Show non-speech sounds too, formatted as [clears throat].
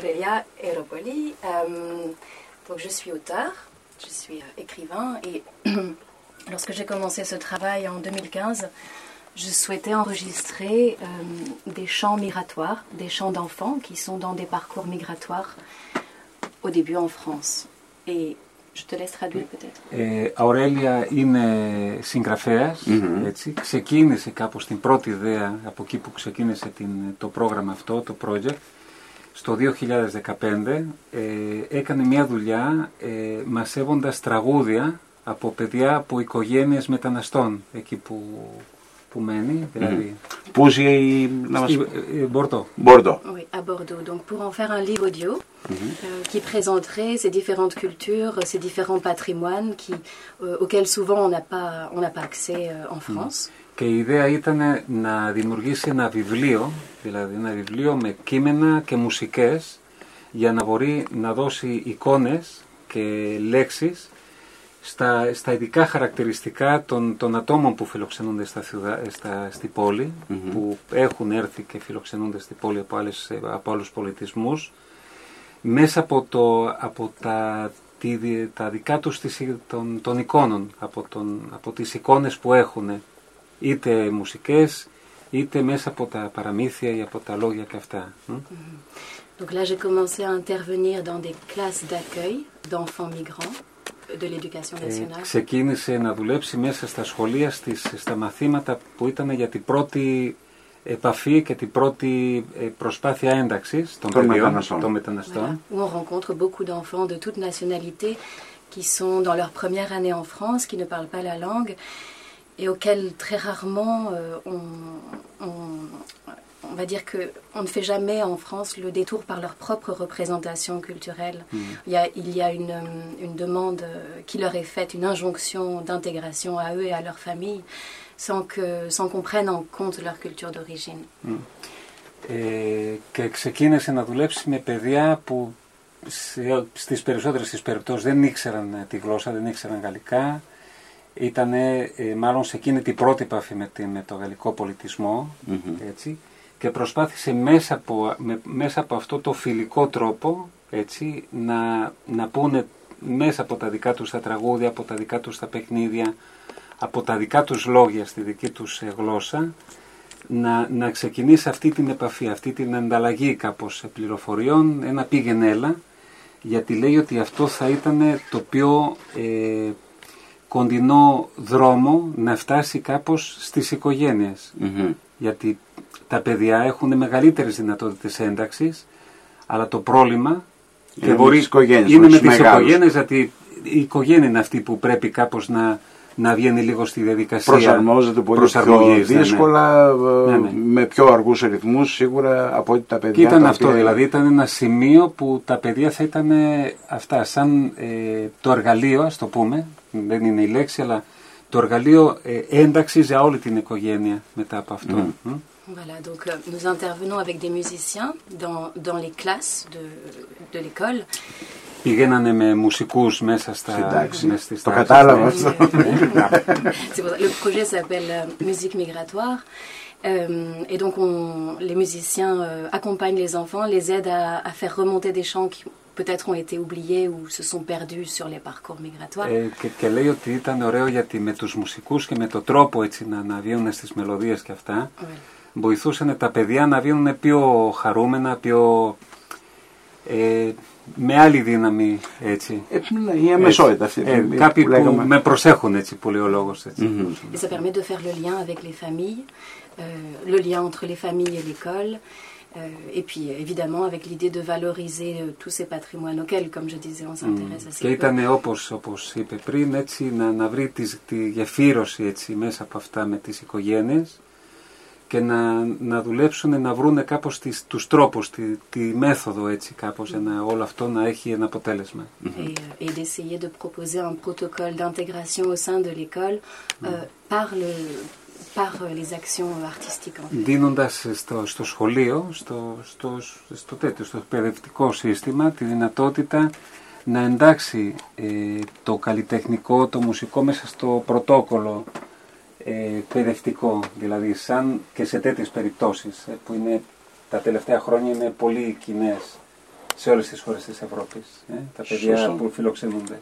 Aurélia Aeropoli. donc je suis auteur, je suis écrivain et [clears throat] lorsque j'ai commencé ce travail en 2015, je souhaitais enregistrer des chants migratoires, des chants d'enfants qui sont dans des parcours migratoires au début en France. Et je te laisse traduire peut-être. Ε, Αουρέλια είναι συγγραφέας, mm-hmm. έτσι. Ξεκίνησε κάπως την πρώτη ιδέα από εκεί που ξεκίνησε την, το πρόγραμμα αυτό, το project. Στο 2015 ε, έκανε μια δουλειά ε, μασεύοντας τραγούδια από παιδιά από οικογένειες μεταναστών εκεί που που μένει, δηλαδή. Πού ζει η. Bordeaux. Bordeaux. Oui, à Bordeaux. Donc pour en faire un livre audio euh, qui présenterait ces différentes cultures, ces différents patrimoines qui, euh, auxquels souvent on n'a pas, on n'a pas accès euh, en France. Και η ιδέα ήταν να δημιουργήσει ένα βιβλίο, δηλαδή ένα βιβλίο με κείμενα και μουσικές για να μπορεί να δώσει εικόνες και λέξεις στα, στα ειδικά χαρακτηριστικά των, των ατόμων που φιλοξενούνται στα, στα, στη πόλη, που έχουν έρθει και φιλοξενούνται στη πόλη από, άλλες, από άλλους πολιτισμούς, μέσα από, το, από τα, τη, τα δικά τους των, των εικόνων, από, τον, από τις εικόνες που έχουν, είτε μουσικές, είτε μέσα από τα παραμύθια ή από τα λόγια και αυτά. Donc là, j'ai commencé à intervenir dans des classes d'accueil d'enfants migrants. de l'éducation Ε, nationale. ξεκίνησε να δουλέψει μέσα στα σχολεία, στις, στα μαθήματα που ήταν για την πρώτη επαφή και την πρώτη ε, προσπάθεια ένταξης των Των παιδιών, μεταναστών. των μεταναστών. Voilà, où on rencontre beaucoup d'enfants de toutes nationalités qui sont dans leur première année en France, qui ne parlent pas la langue et auxquels très rarement euh, on, on- on va dire que on ne fait jamais en France le détour par leur propre représentation culturelle. Il y a, il y a une, euh, une demande euh, qui leur est faite, une injonction d'intégration à eux et à leur famille, sans que sans qu'on prenne en compte leur culture d'origine. Ε, και ξεκίνησε να δουλέψει με παιδιά που σε, στις περισσότερες τις περιπτώσεις δεν ήξεραν ε, τη γλώσσα, δεν ήξεραν γαλλικά. Ήταν μάλλον σε εκείνη την πρώτη επαφή με, τη- με το γαλλικό πολιτισμό, έτσι, και προσπάθησε μέσα από, με- μέσα από αυτό το φιλικό τρόπο έτσι, να, να πούνε μέσα από τα δικά τους τα τραγούδια, από τα δικά τους τα παιχνίδια, από τα δικά τους λόγια στη δική τους ε, γλώσσα, να, να ξεκινήσει αυτή την επαφή, αυτή την ανταλλαγή κάπως πληροφοριών, ένα πήγαινε έλα, γιατί λέει ότι αυτό θα ήταν το πιο ε, κοντινό δρόμο να φτάσει κάπως στις οικογένειες. Γιατί τα παιδιά έχουν μεγαλύτερες δυνατότητες ένταξης, αλλά το πρόβλημα Είναι με τις οικογένειες, είναι με με τους τις μεγάλους. οικογένειες, γιατί η οικογένεια είναι αυτή που πρέπει κάπως να, να βγαίνει λίγο στη διαδικασία Προσαρμόζεται πολύ πιο προσαρμογής, ναι, ναι. δύσκολα, ε, Ναι, ναι. με πιο αργούς ρυθμούς σίγουρα από ότι τα παιδιά. Και ήταν τα αυτό, οποία- δηλαδή ήταν ένα σημείο που τα παιδιά θα ήταν ε, αυτά, σαν ε, το εργαλείο, ας το πούμε, δεν είναι η λέξη, αλλά το εργαλείο ε, ένταξης για όλη την οικογένεια μετά από αυτό. Μμ. Voilà, donc euh, nous intervenons avec des musiciens dans, dans les classes de, de l'école. Πηγαίνανε με μουσικούς μέσα στα Στην τάξη. μέσα στις Το τάξεις, κατάλαβα ναι. αυτό. C'est pour ça. Le projet s'appelle euh, Musique migratoire. Euh, et donc, on, les musiciens euh, accompagnent les enfants, les aident à, à faire remonter des chants qui peut-être ont été oubliés ou se sont perdus sur les parcours migratoires. Ε, και, και λέει ότι ήταν ωραίο γιατί με τους μουσικούς και με το τρόπο έτσι να αναβίουν στις μελωδίες και αυτά Ouais. βοηθούσαν τα παιδιά να βγαίνουν πιο χαρούμενα, πιο ε, με άλλη δύναμη έτσι. Ε, ναι, η αμεσότητα αυτή. Ε, που κάποιοι που λέγαμε. με προσέχουν έτσι πολύ ο λόγος έτσι. Et ça permet de faire le lien avec les familles, euh, le lien entre les familles et l'école. euh, et puis évidemment avec l'idée de valoriser euh, tous ces patrimoines auxquels, comme je disais, on s'intéresse assez Και peu. ήταν όπως, όπως είπε πριν έτσι να, να βρει τη, τη γεφύρωση έτσι μέσα από αυτά με τις οικογένειες και να, να δουλέψουν να βρουν κάπως τις, τους τρόπους, τη, τη μέθοδο έτσι κάπως για να όλο αυτό να έχει ένα αποτέλεσμα. et, euh, et d'essayer de proposer un protocole d'intégration au sein de l'école euh, par, le, par euh, les actions artistiques. en fait. Δίνοντας στο, στο σχολείο, στο, στο, στο, τέτοιο, στο εκπαιδευτικό σύστημα τη δυνατότητα να εντάξει ε, το καλλιτεχνικό, το μουσικό μέσα στο πρωτόκολλο ε, εκπαιδευτικό, δηλαδή σαν και σε τέτοιες περιπτώσεις ε, που είναι τα τελευταία χρόνια είναι πολύ κοινές σε όλες τις χώρες της Ευρώπης. Ε, τα παιδιά Σωστό. που φιλοξενούνται.